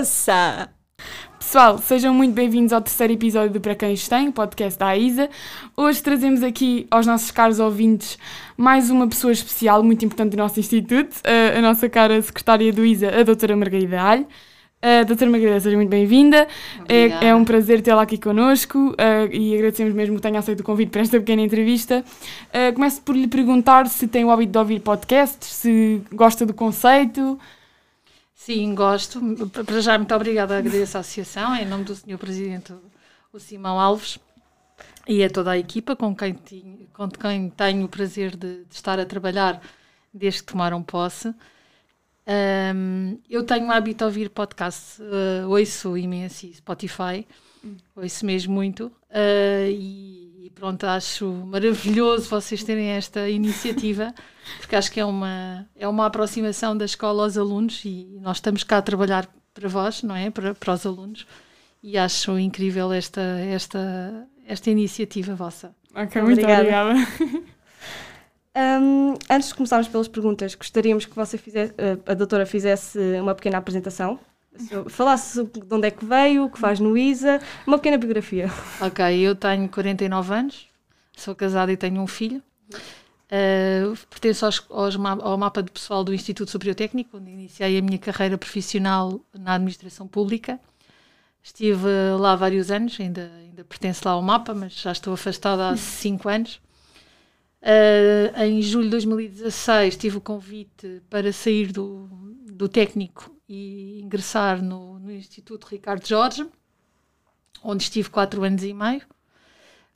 moça! Pessoal, sejam muito bem-vindos ao terceiro episódio do Para Quem Tem, o podcast da AISA. Hoje trazemos aqui aos nossos caros ouvintes mais uma pessoa especial, muito importante do nosso instituto, a, a nossa cara secretária do ISA, a doutora Margarida Alho. Uh, doutora Margarida, seja muito bem-vinda. É, é, um prazer tê-la aqui connosco uh, e agradecemos mesmo que tenha aceito o convite para esta pequena entrevista. Uh, começo por lhe perguntar se tem o hábito de ouvir podcasts, se gosta do conceito. Sim, gosto. Para já, muito obrigada Agradeço à Associação, em nome do Sr. Presidente, o Simão Alves, e a toda a equipa com quem, com quem tenho o prazer de, de estar a trabalhar desde que tomaram posse. Um, eu tenho o hábito de ouvir podcast, uh, ouço imenso Spotify, hum. ouço mesmo muito, uh, e, e, pronto, acho maravilhoso vocês terem esta iniciativa, porque acho que é uma, é uma aproximação da escola aos alunos e nós estamos cá a trabalhar para vós, não é? Para, para os alunos, e acho incrível esta, esta, esta iniciativa vossa. Ok, muito obrigada. obrigada. Um, antes de começarmos pelas perguntas, gostaríamos que você fizesse, a doutora fizesse uma pequena apresentação. Falasse de onde é que veio, o que faz no ISA, uma pequena biografia. Ok, eu tenho 49 anos, sou casada e tenho um filho. Uh, pertenço aos, aos, ao mapa de pessoal do Instituto Superior Técnico, onde iniciei a minha carreira profissional na administração pública. Estive lá vários anos, ainda, ainda pertenço lá ao mapa, mas já estou afastada há 5 anos. Uh, em julho de 2016 tive o convite para sair do, do técnico e ingressar no, no Instituto Ricardo Jorge, onde estive quatro anos e meio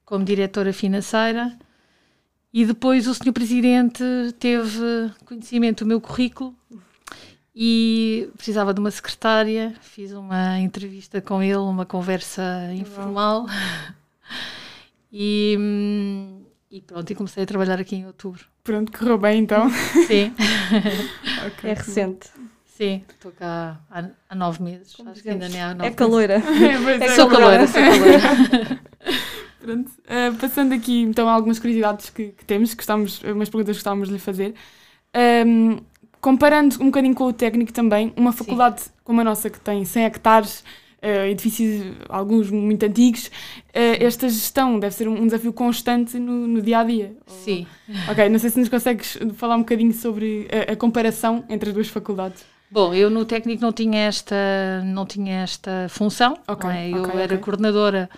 como diretora financeira. E depois o Sr. Presidente teve conhecimento do meu currículo e precisava de uma secretária. Fiz uma entrevista com ele, uma conversa informal. e e pronto, e comecei a trabalhar aqui em outubro. Pronto, correu bem então? Sim. okay. É recente. Sim, estou cá há, há, nove meses. Como Acho que ainda nem há nove É caloira. É, é sou caloira, sou caloira. Pronto, uh, passando aqui então algumas curiosidades que, que temos, que estamos, umas perguntas que estávamos de lhe fazer. Um, comparando um bocadinho com o técnico também, uma faculdade Sim. como a nossa que tem 100 hectares uh, edifícios, alguns muito antigos, uh, esta gestão deve ser um, desafio constante no, no dia a dia. Sim. Ok, não sei se nos consegues falar um bocadinho sobre a, a comparação entre as duas faculdades. Bom, eu no técnico não tinha esta, não tinha esta função. Okay, é? Eu okay, era okay. coordenadora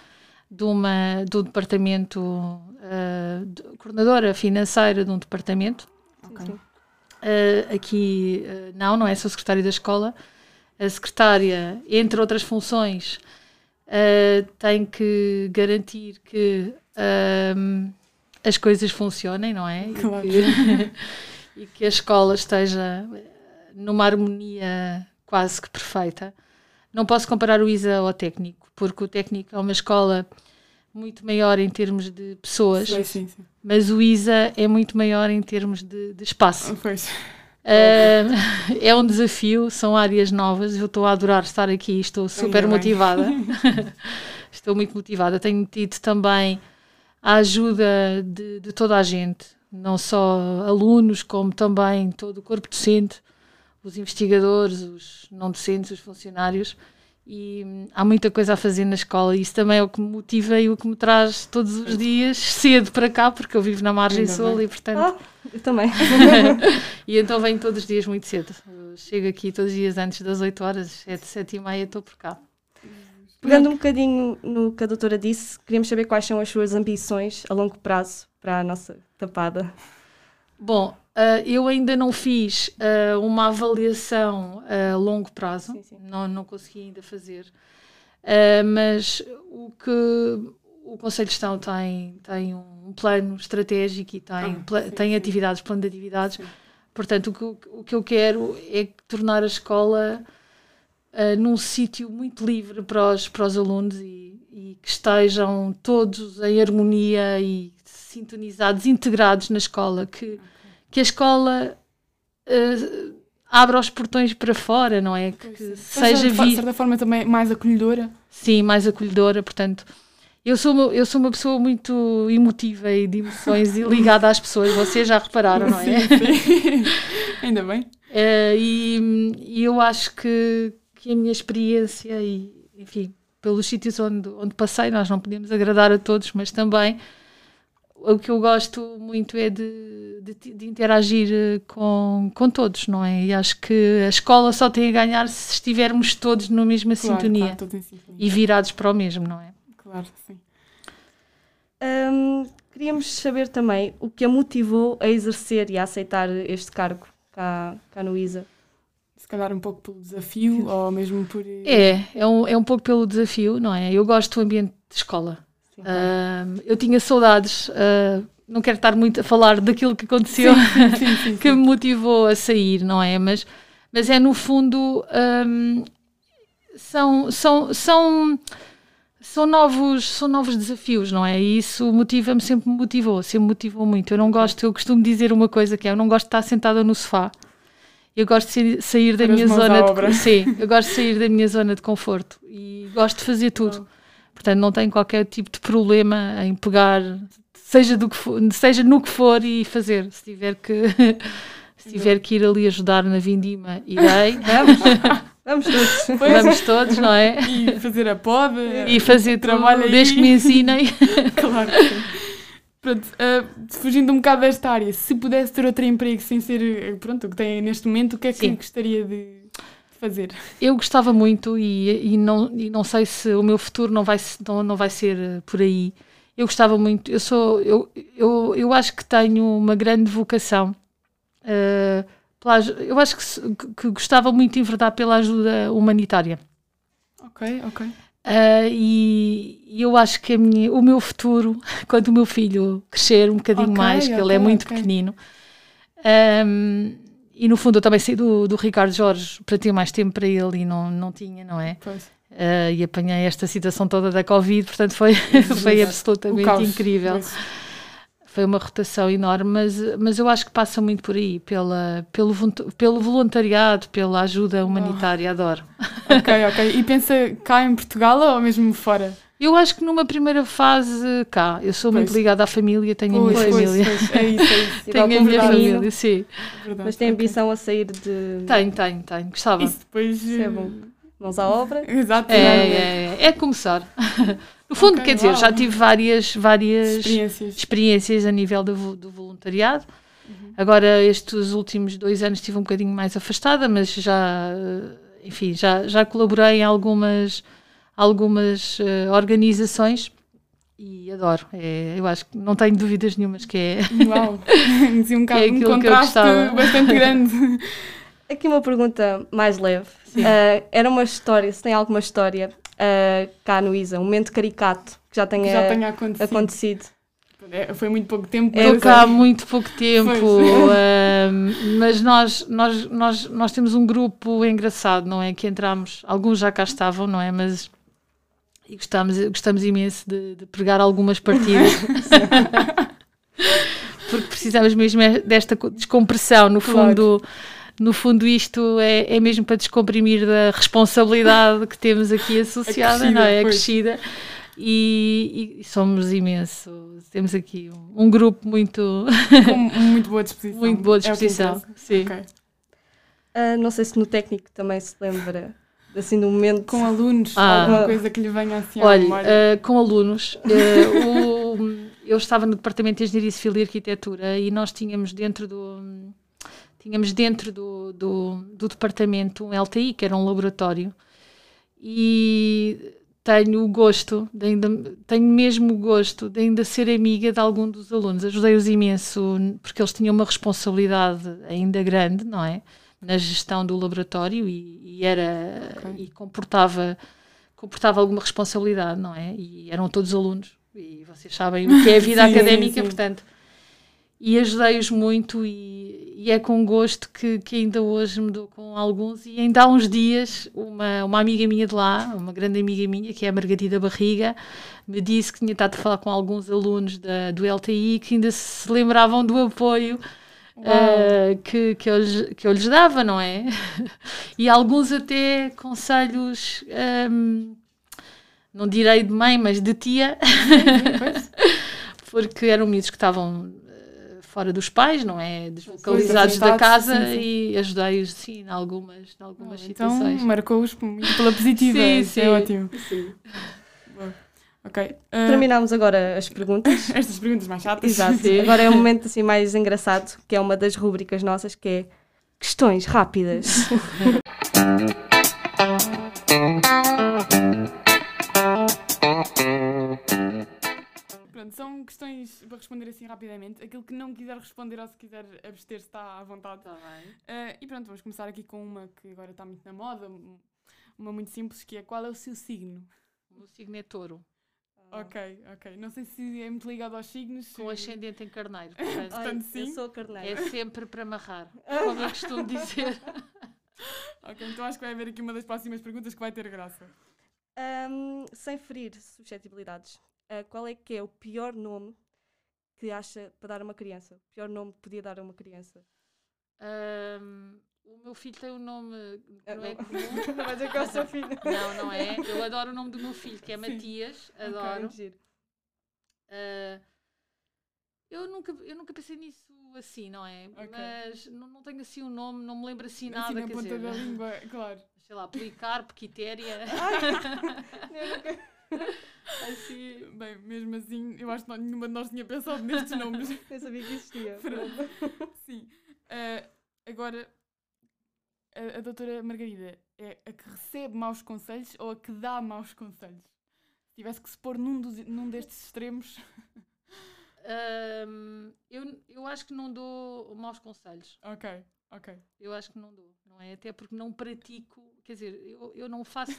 de uma, do departamento, uh, de, coordenadora financeira de um departamento. Uh, aqui, uh, não, não é, sou secretária da escola a secretária, entre outras funções, uh, tem que garantir que uh, as coisas funcionem, não é? Claro. E, que, e que a escola esteja numa harmonia quase que perfeita. Não posso comparar o ISA ao técnico, porque o técnico é uma escola muito maior em termos de pessoas, sim, sim, sim. mas o ISA é muito maior em termos de, de espaço. Uh, é um desafio, são áreas novas. Eu estou a adorar estar aqui, estou super Ainda motivada. estou muito motivada. Tenho tido também a ajuda de, de, toda a gente, não só alunos, como também todo o corpo docente, os investigadores, os não docentes, os funcionários e hum, há muita coisa a fazer na escola e isso também é o que me motiva e o que me traz todos os dias cedo para cá, porque eu vivo na margem Ainda sul bem. e portanto... Oh, eu também. e então venho todos os dias muito cedo. Eu chego aqui todos os dias antes das 8 horas, 7, 7 e meia estou por cá. Pegando um bocadinho no que a doutora disse, queríamos saber quais são as suas ambições a longo prazo para a nossa tapada. Bom, Uh, eu ainda não fiz uh, uma avaliação a longo prazo, sim, sim. Não, não consegui ainda fazer, uh, mas o que o Conselho de Gestão tem, tem um plano estratégico e tem, ah, sim, tem atividades, plano de atividades. Portanto, o que, o que eu quero é tornar a escola num sítio muito livre para os, para os alunos e, e que estejam todos em harmonia e sintonizados, integrados na escola, que que a escola uh, abra os portões para fora, não é? Que, que seja vista. De certa forma também mais acolhedora. Sim, mais acolhedora, portanto. Eu sou, uma, eu sou uma pessoa muito emotiva e de emoções e ligada às pessoas, vocês já repararam, não é? Sim, sim. Ainda bem. Uh, e, e, eu acho que, que que a minha experiência e, enfim, pelos sítios onde, onde passei, nós não podemos agradar a todos, mas também o que eu gosto muito é de, de, de, interagir eh, com, com todos, não é? E acho que a escola só tem a ganhar se estivermos todos na mesma Claro, sintonia, claro, todos em sintonia. e virados para o mesmo, não é? Claro, sim. Hum, queríamos saber também o que a motivou a exercer e a aceitar este cargo cá, cá no ISA. Se calhar um pouco pelo desafio ou mesmo por. É, é um, é um pouco pelo desafio, não é? Eu gosto do ambiente de escola. Sim, Ahm, eu tinha saudades, ah, não quero estar muito a falar daquilo que aconteceu, sim, sim, que me motivou a sair, não é? Mas, mas é no fundo ahm, são, são, são, são, novos, são novos desafios, não é? E isso motiva-me, sempre me motivou, sempre me motivou muito. Eu não gosto, eu costumo dizer uma coisa que é, eu não gosto de estar sentada no sofá. Eu gosto de sair- da minha zona de sim, eu gosto de sair da minha zona de conforto e gosto de fazer tudo. Portanto, não tenho qualquer tipo de problema em pegar, seja, do que for, seja no que for e fazer. Se tiver que, se tiver que ir ali ajudar na vindima, irei. Vamos, vamos todos. Pois. Vamos todos, não é? E fazer a poda. E fazer Trabalho aí. desde que me ensinem. Claro que sim. Pronto, ah, fugindo um bocado desta área, se pudesse ter outro emprego sem ser eh, pronto, o que tem neste momento, o que é que Sim. gostaria de fazer? Eu gostava muito e, e, não, e não sei se o meu futuro não vai, não, não vai ser eh, por aí. Eu gostava muito, eu sou, eu, eu, eu acho que tenho uma grande vocação. eh, pela eu acho que, que- gostava muito de enverdar pela ajuda humanitária. Ok, ok. Ah, e, e eu acho que minha, o meu futuro, quando o meu filho crescer um bocadinho Ok, mais, que ele é muito ok. pequenino, ahm, e no fundo eu também saí do, do Ricardo Jorge para ter mais tempo para ele e não, não tinha, não é? Pois. Ah, e apanhei esta situação toda da Covid, portanto foi, foi absolutamente incrível. Pois. Foi uma rotação enorme, mas, mas eu acho que passa muito por aí, pela, pelo, pelo voluntariado, pela ajuda humanitária, adoro. Ok, ok. E pensa cá em Portugal ou mesmo fora? Eu acho que numa primeira fase cá, eu sou muito Pois. ligada à família, tenho a minha Pois, pois, família. pois. É isso, é isso. Tenho a minha família, sim. Verdade, Mas tem ambição a sair de Tenho, tenho, tenho, gostava. Isso depois. Isso é bom. mãos à obra. Exato. É, é, é começar. No fundo, Ok, quer dizer, uau. já tive várias, várias Experiências. experiências a nível do, do voluntariado. Uhum. Agora, estes últimos dois anos estive um bocadinho mais afastada, mas já, eh, enfim, já, já colaborei em algumas, algumas eh, organizações e adoro. É, eu acho que não tenho dúvidas nenhumas que é. Uau! Um, bocado, É um eu contraste bastante grande. Aqui uma pergunta mais leve. Ah, era uma história, se tem alguma história ah, cá no ISA, um momento caricato que já tenha, que já tenha acontecido. acontecido. É, foi muito pouco tempo. Mas cá há é- muito pouco tempo, ahm, mas nós, nós, nós, nós temos um grupo engraçado, não é? Que entramos, alguns já cá estavam, não é? Mas e gostamos, gostamos imenso de, de pregar algumas partidas. Porque precisamos mesmo é desta co- descompressão. No Claro. fundo, no fundo isto é, é mesmo para descomprimir da responsabilidade que temos aqui associada, Acrescida, não é? pois. Acrescida. E, e somos imenso. Temos aqui um, um grupo muito, Com muito boa disposição. muito boa É disposição. interessa. Sim. Ok. Ah, não sei se no técnico também se lembra assim do momento. Com alunos, Ah. alguma coisa que lhe venha assim à Olha, memória. eh, com alunos, eh, o- eu estava no Departamento de Engenharia Civil e Arquitetura e nós tínhamos dentro do tínhamos dentro do, do, do departamento um LTI, que era um laboratório, e tenho o gosto, de ainda, tenho mesmo o gosto de ainda ser amiga de algum dos alunos. Ajudei-os imenso, porque eles tinham uma responsabilidade ainda grande, não é? Na gestão do laboratório e, e era Ok. e comportava comportava alguma responsabilidade, não é? E eram todos alunos e vocês sabem o que é a vida Sim, académica, sim. portanto. E ajudei-os muito e, e é com gosto que, que ainda hoje me dou com alguns e ainda há uns dias uma, uma amiga minha de lá, uma grande amiga minha, que é a Margarida Barriga, me disse que tinha estado a falar com alguns alunos da, do LTI que ainda se lembravam do apoio eh, que, que, eu lhes, que eu lhes dava, não é? e alguns até conselhos, ehm, não direi de mãe, mas de tia, porque eram miúdos que estavam eh, fora dos pais, não é? Deslocalizados da casa sim, sim. e ajudei-os, sim, em algumas, em algumas então, situações. marcou-os muito pela positiva. Sim, isso é sim. ótimo. Sim. Ok. ah, Terminámos agora as perguntas. estas perguntas mais chatas. Exato. Sim. Agora é um momento assim mais engraçado, que é uma das rubricas nossas, que é questões rápidas. Pronto, são questões para responder assim rapidamente. Aquilo que não quiser responder ou se quiser abster-se está à vontade. Está bem. Ah, e pronto, vamos começar aqui com uma que agora está muito na moda, um- uma muito simples, que é qual é o seu signo? O meu signo é touro, Ok, ok. Não sei se é muito ligado aos signos. com se- ascendente em carneiro. Portanto, Ai, sim. Eu sou carneiro. é sempre para amarrar, como eu costumo dizer. Ok, então acho que vai haver aqui uma das próximas perguntas que vai ter graça. Ahm, sem ferir suscetibilidades, ah, qual é que é o pior nome que acha para dar a uma criança? O pior nome que podia dar a uma criança? Ahm, o meu filho tem um nome que Ah, não é comum. Não vai dizer que é o seu filho. Não, não é. Eu adoro o nome do meu filho, que é Sim. Matias. Adoro. giro. Ah, eu, nunca, eu nunca pensei nisso assim, não é? Ok. Mas não, não tenho assim um nome, não me lembro assim assim nada. na quer ponta dizer, da língua, claro. sei lá, Policarpo, Quitéria. Eu assim. Bem, mesmo assim, eu acho que não- nenhuma de nós tinha pensado nestes nomes. Nem sabia que existia. Sim. Ah, agora, a, a doutora Margarida é a que recebe maus conselhos ou a que dá maus conselhos? Se tivesse que se pôr num, dos, num destes extremos. Ahm, eu, eu acho que não dou maus conselhos. Ok, ok. Eu acho que não dou, não é? Até porque não pratico, quer dizer, eu, eu não faço,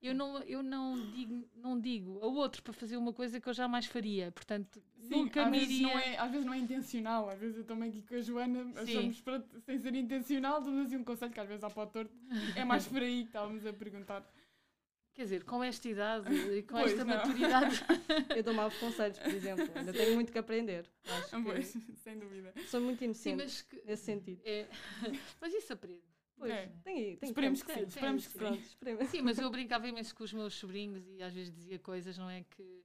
eu não, eu não digo, não digo a outro para fazer uma coisa que eu jamais faria. Portanto, Sim, nunca às me vezes, iria. não é, às vezes não é intencional. Às vezes eu também aqui com a Joana Sim. achamos pronto, sem ser intencional, damos assim um conselho que às vezes há para o torto. É mais por aí que estávamos a perguntar. Quer dizer, com esta idade e com Pois, esta não. maturidade, Eu dou maus conselhos, por exemplo. Ainda tenho muito que aprender. Acho Pois, que sem dúvida. sou muito sim, inocente mas, que- nesse sentido. é, mas isso aprende. Pois, É. tem, tem Esperemos tempo. que sim, tem, esperemos que Pronto, sim. esperemos. Sim, mas eu brincava imenso com os meus sobrinhos e às vezes dizia coisas, não é? Que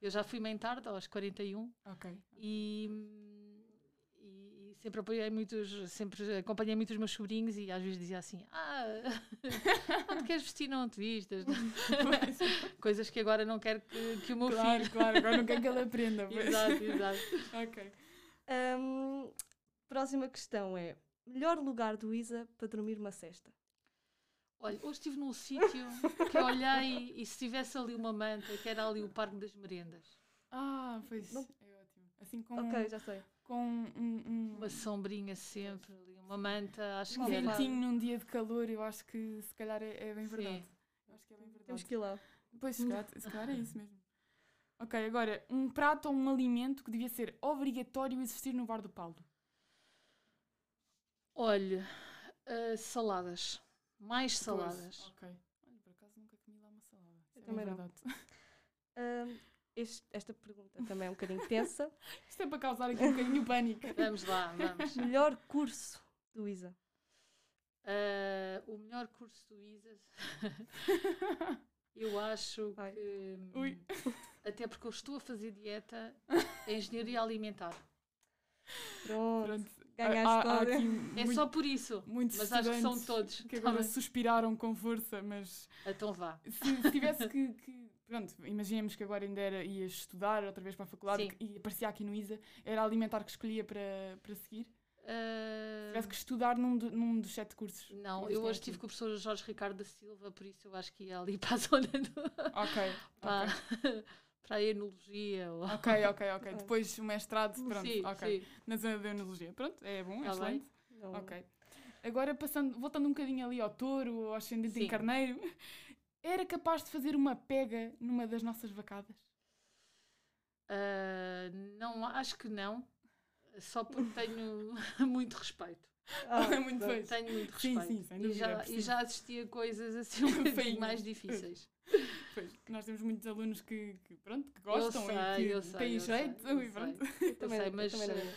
eu já fui mãe tarde, aos 41, Ok. e, e, e sempre apoiei muitos, sempre acompanhei muito os meus sobrinhos e às vezes dizia assim: Ah, te queres vestir, não te vistas. Coisas que agora não quero que, que o meu claro, filho. claro, agora não quero que ele aprenda. pois. Exato, exato. Ok. Ahm, próxima questão é: melhor lugar do Isa para dormir uma cesta? Olha, hoje estive num sítio que olhei e se tivesse ali uma manta, que era ali o Parque das Merendas, Ah, pois. Não- É ótimo. Assim com, Ok, já sei. com um, um, uma sombrinha sempre ali, uma manta, acho um que era. ventinho num dia de calor, eu acho que se calhar é, é bem Sim. verdade. Eu acho que é bem verdade. Temos que ir lá. Pois, se calhar, se calhar é isso mesmo. Ok, agora, um prato ou um alimento que devia ser obrigatório existir no bar do Paulo. Olha, ah, saladas. Mais saladas. Ok. Olha, por acaso nunca comi lá uma salada. Isso Eu é também não. verdade. Ahm, este- esta pergunta também é um bocadinho tensa. Isto é para causar aqui um bocadinho de pânico. Vamos lá, vamos. melhor curso do Isa? Ah, o melhor curso do ISAS, eu acho Vai. que. Ui. Até porque eu estou a fazer dieta em engenharia alimentar. Pronto, ganhaste Cláudia. É muito- só por isso. muitos mas acho que são todos. que agora Tá bem. suspiraram com força, mas Então vá. se, se tivesse que, que- Pronto, imaginemos que agora ainda era, ias estudar outra vez para a faculdade Sim. e aparecia aqui no ISA, era alimentar que escolhia para, para seguir? Se Ah, tivesse que estudar num, do- num dos sete cursos. Não, eu hoje estive com o professor Jorge Ricardo da Silva, por isso eu acho que ia ali para a zona do, Ok, para, ok. para a enologia. Ou... Ok, ok, ok. Depois o mestrado, pronto, sim, ok. sim. Na zona da enologia. Pronto, é bom, é bem. excelente. Não. Ok. Agora, passando, voltando um bocadinho ali ao touro, ao ascendente em Sim. carneiro, era capaz de fazer uma pega numa das nossas vacadas? Ah, não, acho que não. Só porque tenho muito respeito. Ah, É muito feio. Tenho muito Sim, respeito. sim, sem e, já, é e já assisti a coisas assim um bocadinho mais difíceis. Pois, nós temos muitos alunos que, que, pronto, que gostam sei, e que sei, têm sei, jeito eu e pronto. Eu também, sei, mas também não eh,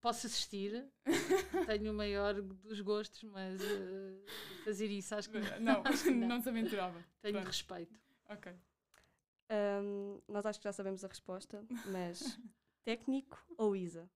posso assistir. tenho o maior dos gostos, mas eh, fazer isso acho que Não, que não. não. se aventurava. tenho Pronto, respeito. Ok. Ahm, nós acho que já sabemos a resposta, mas técnico ou Isa?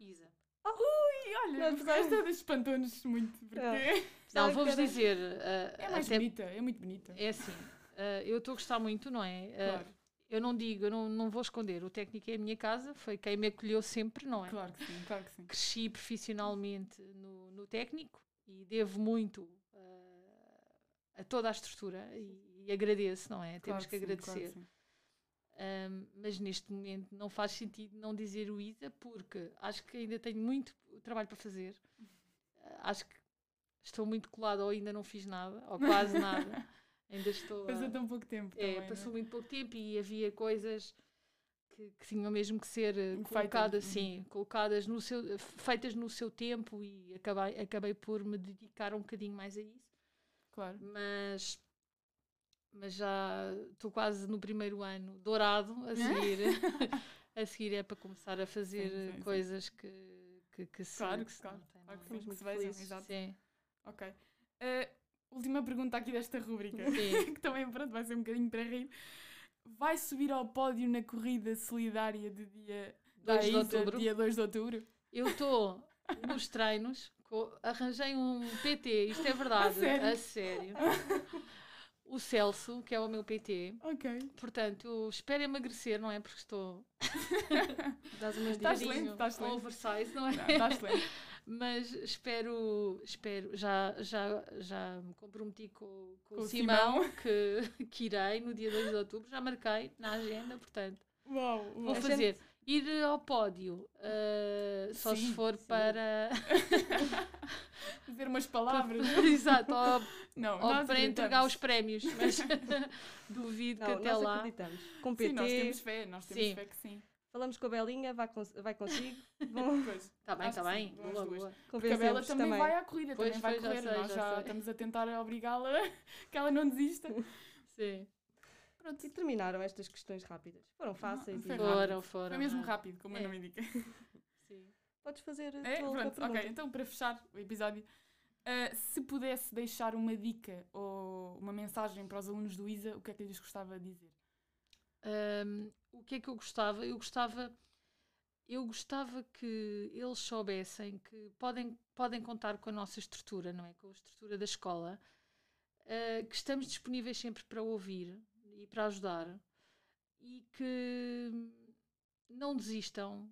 Isa. E olha, Não, porque esta espantou-nos muito. Porque É. Não, vou-vos que dizer. uh, é mais até- bonita, é muito bonita. É assim, uh, eu estou a gostar muito, não é? Uh, Claro, Eu não digo, eu não, não vou esconder. O técnico é a minha casa, foi quem me acolheu sempre, não é? claro que sim, claro que sim. Cresci profissionalmente no, no técnico e devo muito uh, a toda a estrutura e, e agradeço, não é? Claro Temos que sim, agradecer. claro que sim. Um, mas neste momento não faz sentido não dizer o ISA porque acho que ainda tenho muito trabalho para fazer. Uh, acho que estou muito colada ou ainda não fiz nada, ou quase nada. ainda estou. a- Passou tão pouco tempo é, também, passou não muito pouco tempo e havia coisas que, que tinham mesmo que ser eh, colocadas, uhum. sim, colocadas no seu, feitas no seu tempo e acabei, acabei por me dedicar um bocadinho mais a isso. Claro. Mas, mas já estou quase no primeiro ano dourado a seguir. a seguir é para começar a fazer Sim, sim, sim. coisas que, que, que se, Claro, que se claro, claro que sim, que se vejam, exato. Sim, Ok. Uh, última pergunta aqui desta rúbrica, sim. que também pronto, vai ser um bocadinho para rir. Vai subir ao pódio na corrida solidária de dia 2 de ISA, outubro. dia 2 de outubro? Eu estou nos treinos, arranjei um PT, isto é verdade, sério? a sério. O Celso, que é o meu PT, Ok. portanto, eu espero emagrecer, não é? Porque estou Dás umas Estás excelente, estás excelente. oversize, não é? Não, Está excelente. Mas espero, espero, já, já, já me comprometi com, com, Com o o Simão, Que, que irei no dia 2 de outubro, já marquei na agenda, portanto, Uau, vou uau. A fazer. Ir ao pódio, ah, só Sim, se for sim. para. Dizer umas palavras. Exato, ou, Não, ou para entregar os prémios, mas duvido que Não, até nós lá. acreditamos. Com Sim, PT, nós temos fé, nós temos Sim. fé que sim. falamos com a Belinha, vai, cons vai consigo. Pois. Está bem, que bem. sim, Boa, boa. Porque a Bela também, também. vai à corrida, Pois, também vai pois, já correr. sei, nós já já estamos a tentar obrigá-la que ela não desista. Sim. Pronto. E terminaram estas questões rápidas. Foram fáceis. foi e-. Foram, foram. Foi mesmo rápido, como É. nome indica. Podes fazer a É, pronto, ok. pergunta. Então, para fechar o episódio, ah, se pudesse deixar uma dica ou uma mensagem para os alunos do ISA, o que é que lhes gostava de dizer? Hum, o que é que eu gostava? Eu gostava, eu gostava que eles soubessem que podem, podem contar com a nossa estrutura, não é? Com a estrutura da escola, ah, que estamos disponíveis sempre para ouvir e para ajudar e que não desistam,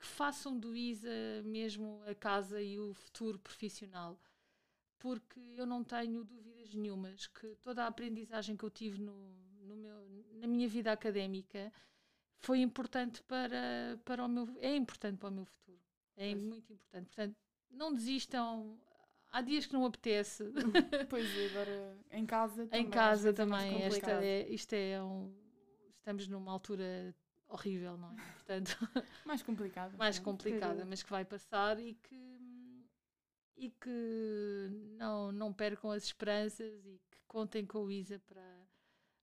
que façam do ISA mesmo a casa e o futuro profissional porque eu não tenho dúvidas nenhumas que toda a aprendizagem que eu tive no, no meu, na minha vida académica foi importante para, para o meu é importante para o meu futuro. É Pois. muito importante. Portanto não desistam. Há dias que não apetece. Pois, e agora em casa também. em casa é também esta é, isto é um estamos numa altura horrível não é portanto Mais complicado. mais sim. complicada, mas que vai passar e que e que não, não percam as esperanças e que contem com o Isa para,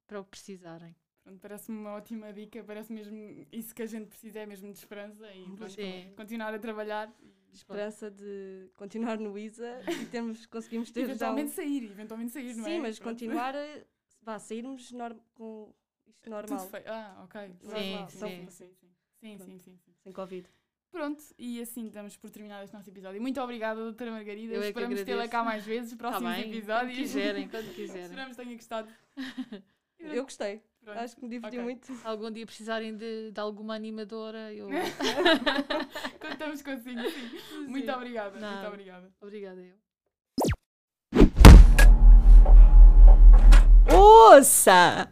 para o que precisarem. Pronto, parece-me uma ótima dica, parece mesmo isso que a gente precisa, é mesmo de esperança e pronto, Sim. continuar a trabalhar Esperança de continuar no ISA e termos, conseguimos ter já um... eventualmente sair, eventualmente sair, não é? Sim, mas Pronto. continuar a vá, sairmos norm- com isto normal, Tudo feio. Ah, ok. Sim, Normal. sim. Sim, sim, sim. Sim, sim, sim, sim. sem Covid. Pronto, e assim damos por terminado este nosso episódio. Muito obrigada, doutora Margarida. Eu é Esperamos tê-la agradeço. cá mais vezes, Está próximos bem? episódios. Quando quiserem, quando quiserem. Esperamos que tenha gostado. Eu gostei, pronto. acho que me diverti Ok. muito. Se algum dia precisarem de, de alguma animadora, eu. Contamos consigo, sim. Muito Sim. obrigada, muito Nada. obrigada. Obrigada, eu. Ouça!